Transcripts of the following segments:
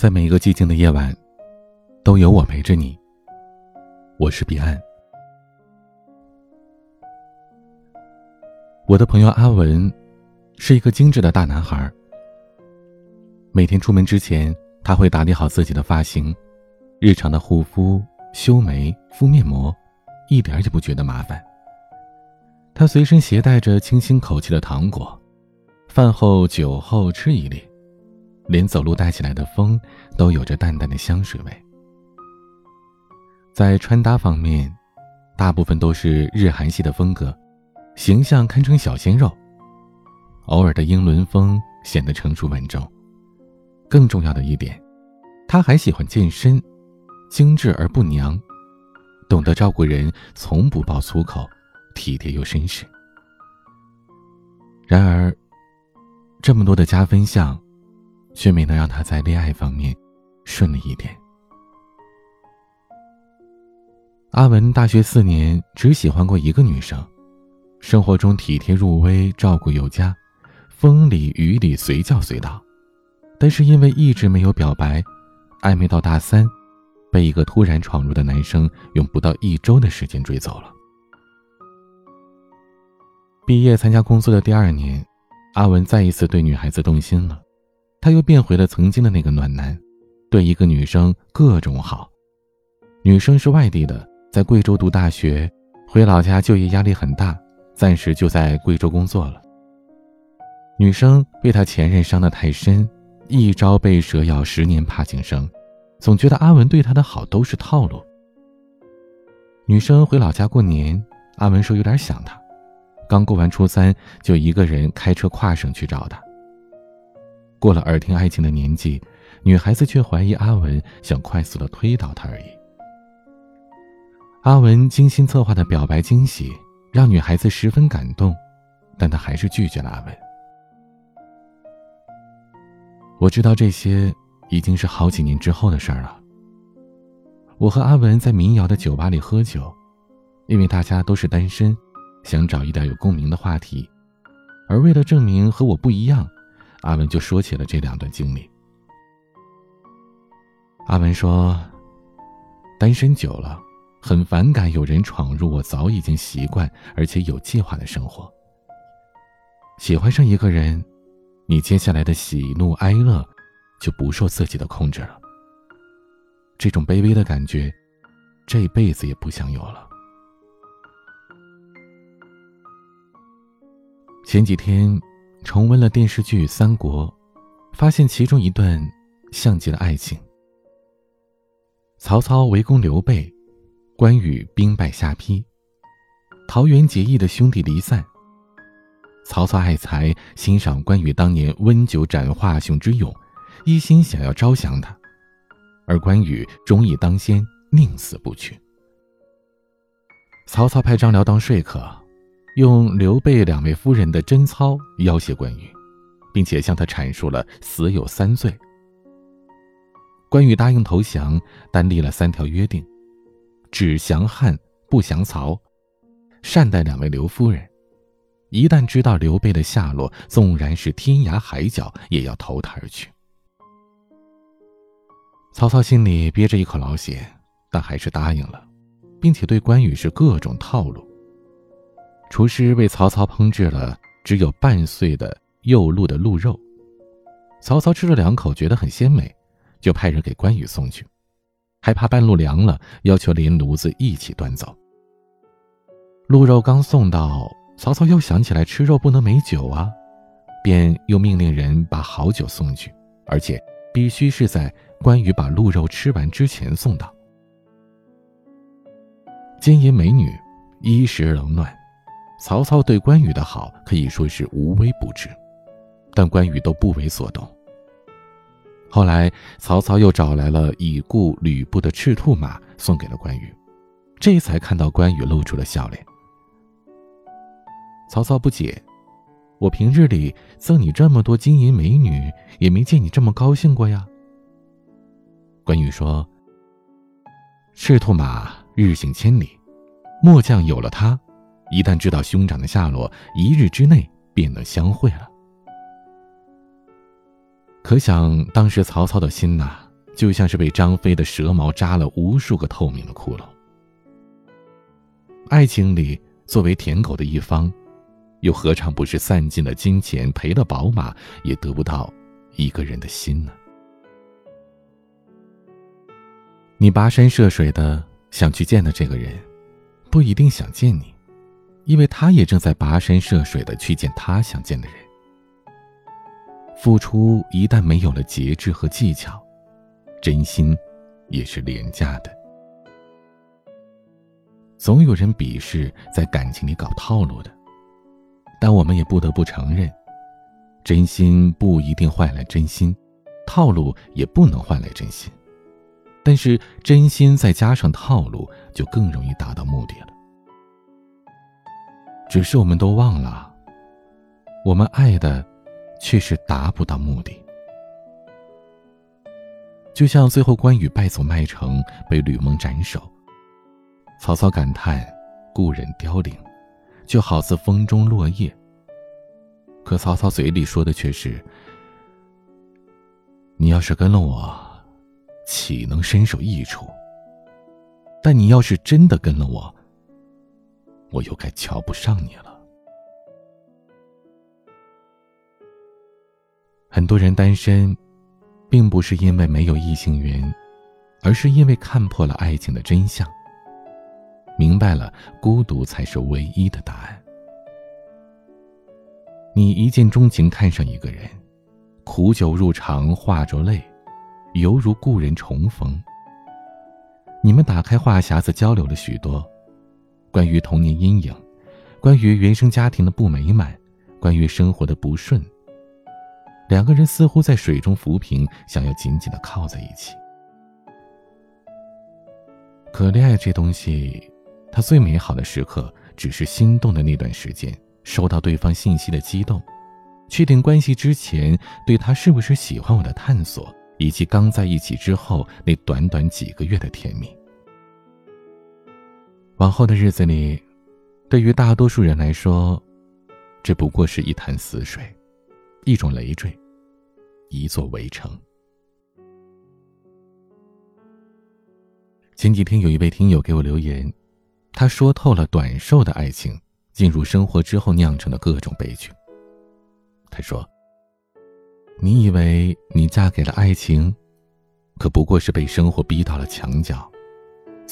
在每一个寂静的夜晚，都有我陪着你。我是彼岸。我的朋友阿文是一个精致的大男孩。每天出门之前，他会打理好自己的发型，日常的护肤、修眉、敷面膜，一点也不觉得麻烦。他随身携带着清新口气的糖果，饭后酒后吃一粒。连走路带起来的风都有着淡淡的香水味。在穿搭方面，大部分都是日韩系的风格，形象堪称小鲜肉。偶尔的英伦风显得成熟稳重。更重要的一点，他还喜欢健身，精致而不娘，懂得照顾人，从不爆粗口，体贴又绅士。然而，这么多的加分项。却没能让他在恋爱方面顺利一点。阿文大学四年只喜欢过一个女生，生活中体贴入微，照顾有加，风里雨里随叫随到。但是因为一直没有表白，暧昧到大三，被一个突然闯入的男生用不到一周的时间追走了。毕业参加工作的第二年，阿文再一次对女孩子动心了。他又变回了曾经的那个暖男，对一个女生各种好。女生是外地的，在贵州读大学，回老家就业压力很大，暂时就在贵州工作了。女生被他前任伤得太深，一朝被蛇咬，十年怕井绳，总觉得阿文对她的好都是套路。女生回老家过年，阿文说有点想她，刚过完初三，就一个人开车跨省去找她。过了耳听爱情的年纪，女孩子却怀疑阿文想快速的推倒她而已。阿文精心策划的表白惊喜让女孩子十分感动，但她还是拒绝了阿文。我知道这些已经是好几年之后的事儿了。我和阿文在民谣的酒吧里喝酒，因为大家都是单身，想找一点有共鸣的话题，而为了证明和我不一样。阿文就说起了这两段经历。阿文说：“单身久了，很反感有人闯入我早已经习惯而且有计划的生活。喜欢上一个人，你接下来的喜怒哀乐就不受自己的控制了。这种卑微的感觉，这辈子也不想有了。”前几天。重温了电视剧《三国》，发现其中一段像极了爱情。曹操围攻刘备，关羽兵败下邳，桃园结义的兄弟离散。曹操爱才，欣赏关羽当年温酒斩华雄之勇，一心想要招降他，而关羽忠义当先，宁死不屈。曹操派张辽当说客。用刘备两位夫人的贞操要挟关羽，并且向他阐述了死有三罪。关羽答应投降，但立了三条约定：只降汉，不降曹，善待两位刘夫人。一旦知道刘备的下落，纵然是天涯海角，也要投他而去。曹操心里憋着一口老血，但还是答应了，并且对关羽是各种套路。厨师为曹操烹制了只有半碎的幼鹿的鹿肉，曹操吃了两口，觉得很鲜美，就派人给关羽送去，还怕半路凉了，要求连炉子一起端走。鹿肉刚送到，曹操又想起来吃肉不能没酒啊，便又命令人把好酒送去，而且必须是在关羽把鹿肉吃完之前送到。金银美女，衣食冷暖。曹操对关羽的好可以说是无微不至，但关羽都不为所动。后来，曹操又找来了已故吕布的赤兔马送给了关羽，这才看到关羽露出了笑脸。曹操不解：“我平日里赠你这么多金银美女，也没见你这么高兴过呀。”关羽说：“赤兔马日行千里，末将有了它。”一旦知道兄长的下落，一日之内便能相会了。可想当时曹操的心呐，就像是被张飞的蛇矛扎了无数个透明的窟窿。爱情里，作为舔狗的一方，又何尝不是散尽了金钱，赔了宝马，也得不到一个人的心呢？你跋山涉水的想去见的这个人，不一定想见你，因为他也正在跋山涉水的去见他想见的人。付出一旦没有了节制和技巧，真心也是廉价的。总有人鄙视在感情里搞套路的，但我们也不得不承认，真心不一定换来真心，套路也不能换来真心。但是真心再加上套路，就更容易达到目的了。只是我们都忘了，我们爱的，却是达不到目的。就像最后关羽败走麦城，被吕蒙斩首，曹操感叹故人凋零，就好似风中落叶。可曹操嘴里说的却是：“你要是跟了我。”岂能身首异处？但你要是真的跟了我，我又该瞧不上你了。很多人单身，并不是因为没有异性缘，而是因为看破了爱情的真相，明白了孤独才是唯一的答案。你一见钟情看上一个人，苦酒入肠，化着泪。犹如故人重逢。你们打开话匣子交流了许多，关于童年阴影，关于原生家庭的不美满，关于生活的不顺。两个人似乎在水中浮萍，想要紧紧的靠在一起。可恋爱这东西，它最美好的时刻，只是心动的那段时间，收到对方信息的激动，确定关系之前对他是不是喜欢我的探索。以及刚在一起之后那短短几个月的甜蜜，往后的日子里，对于大多数人来说，这不过是一潭死水，一种累赘，一座围城。前几天有一位听友给我留言，他说透了短寿的爱情进入生活之后酿成的各种悲剧。他说。你以为你嫁给了爱情，可不过是被生活逼到了墙角，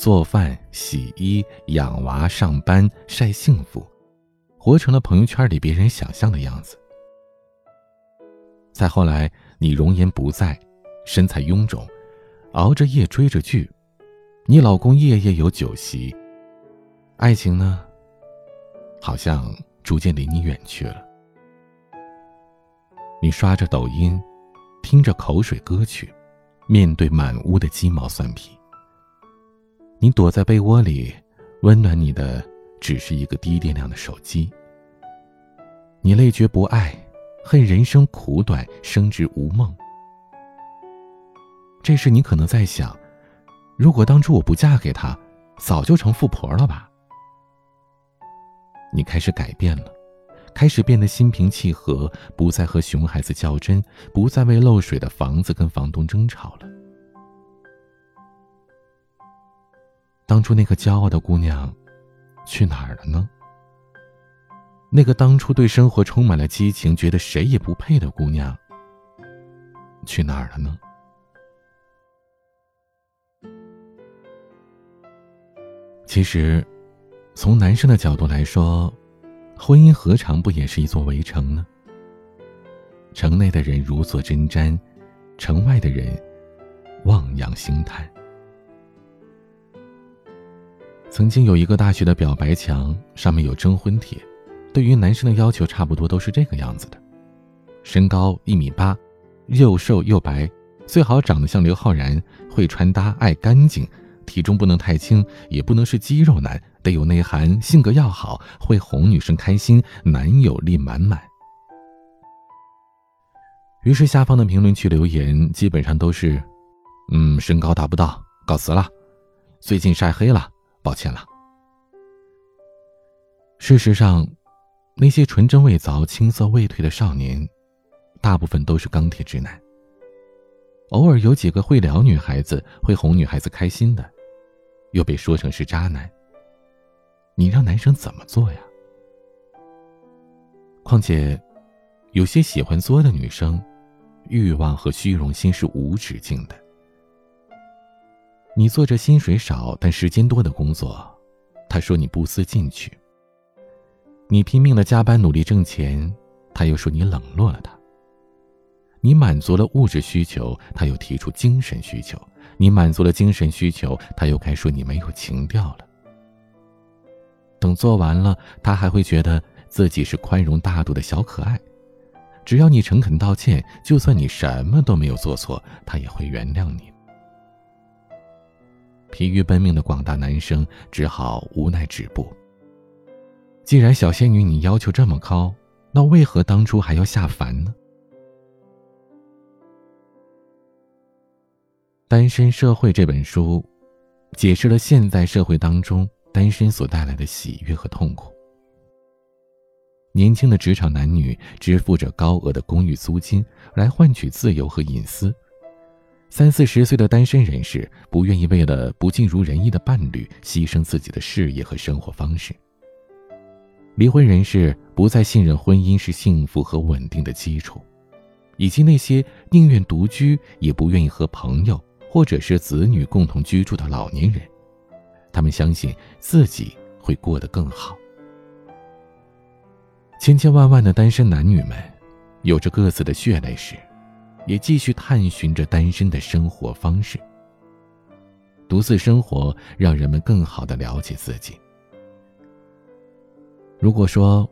做饭、洗衣、养娃、上班、晒幸福，活成了朋友圈里别人想象的样子。再后来，你容颜不在，身材臃肿，熬着夜追着剧，你老公夜夜有酒席，爱情呢，好像逐渐离你远去了。你刷着抖音，听着口水歌曲，面对满屋的鸡毛蒜皮。你躲在被窝里，温暖你的只是一个低电量的手机。你累觉不爱，恨人生苦短，生之无梦。这时你可能在想：如果当初我不嫁给他，早就成富婆了吧？你开始改变了。开始变得心平气和，不再和熊孩子较真，不再为漏水的房子跟房东争吵了。当初那个骄傲的姑娘，去哪儿了呢？那个当初对生活充满了激情，觉得谁也不配的姑娘，去哪儿了呢？其实，从男生的角度来说。婚姻何尝不也是一座围城呢？城内的人如坐针毡，城外的人望洋兴叹。曾经有一个大学的表白墙，上面有征婚帖，对于男生的要求差不多都是这个样子的：身高一米八，又瘦又白，最好长得像刘昊然，会穿搭，爱干净。体重不能太轻，也不能是肌肉男，得有内涵，性格要好，会哄女生开心，男友力满满。于是下方的评论区留言基本上都是：“嗯，身高达不到，告辞了。最近晒黑了，抱歉了。”事实上，那些纯真未凿、青涩未退的少年，大部分都是钢铁直男。偶尔有几个会聊女孩子、会哄女孩子开心的，又被说成是渣男。你让男生怎么做呀？况且，有些喜欢作的女生，欲望和虚荣心是无止境的。你做着薪水少但时间多的工作，他说你不思进取；你拼命的加班努力挣钱，他又说你冷落了他；你满足了物质需求，他又提出精神需求；你满足了精神需求，他又该说你没有情调了。等做完了，他还会觉得自己是宽容大度的小可爱。只要你诚恳道歉，就算你什么都没有做错，他也会原谅你。疲于奔命的广大男生只好无奈止步。既然小仙女你要求这么高，那为何当初还要下凡呢？《单身社会》这本书，解释了现在社会当中。单身所带来的喜悦和痛苦。年轻的职场男女支付着高额的公寓租金来换取自由和隐私，三四十岁的单身人士不愿意为了不尽如人意的伴侣牺牲自己的事业和生活方式。离婚人士不再信任婚姻是幸福和稳定的基础，以及那些宁愿独居也不愿意和朋友或者是子女共同居住的老年人。他们相信自己会过得更好。千千万万的单身男女们，有着各自的血泪史，也继续探寻着单身的生活方式。独自生活，让人们更好的了解自己。如果说，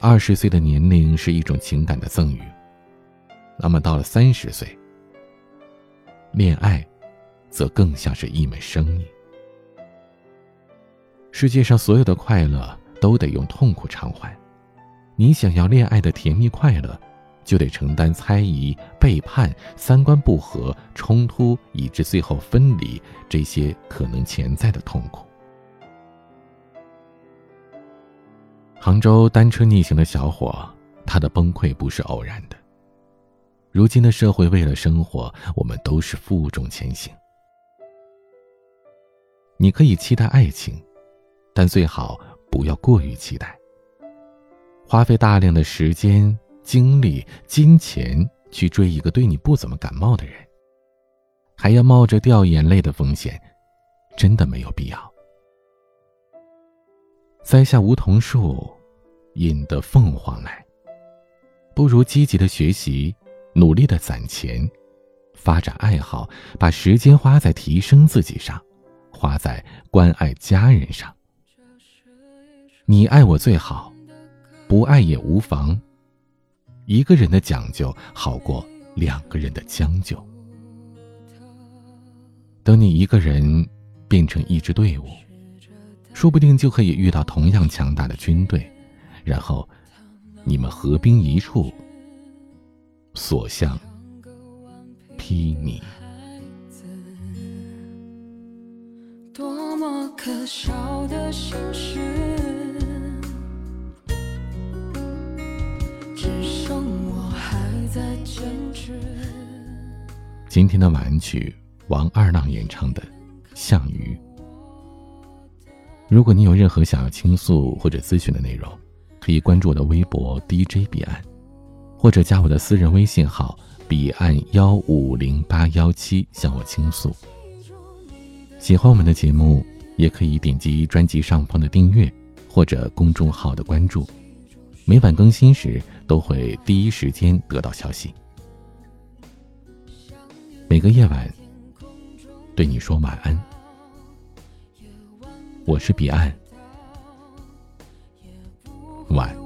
二十岁的年龄是一种情感的赠予，那么到了三十岁，恋爱，则更像是一门生意。世界上所有的快乐都得用痛苦偿还，你想要恋爱的甜蜜快乐，就得承担猜疑、背叛、三观不合、冲突，以致最后分离这些可能潜在的痛苦。杭州单车逆行的小伙，他的崩溃不是偶然的。如今的社会，为了生活，我们都是负重前行。你可以期待爱情。但最好不要过于期待。花费大量的时间、精力、金钱去追一个对你不怎么感冒的人，还要冒着掉眼泪的风险，真的没有必要。栽下梧桐树，引得凤凰来。不如积极的学习，努力的攒钱，发展爱好，把时间花在提升自己上，花在关爱家人上。你爱我最好，不爱也无妨。一个人的讲究好过两个人的将就。等你一个人变成一支队伍，说不定就可以遇到同样强大的军队，然后你们合兵一处，所向披靡。多么可笑的心事。只剩我还在坚持今天的晚安曲，王二浪演唱的《项羽》。如果你有任何想要倾诉或者咨询的内容，可以关注我的微博 DJ 彼岸，或者加我的私人微信号彼岸幺五零八幺七向我倾诉。喜欢我们的节目，也可以点击专辑上方的订阅或者公众号的关注，每晚更新时都会第一时间得到消息。每个夜晚对你说晚安。我是彼岸。晚。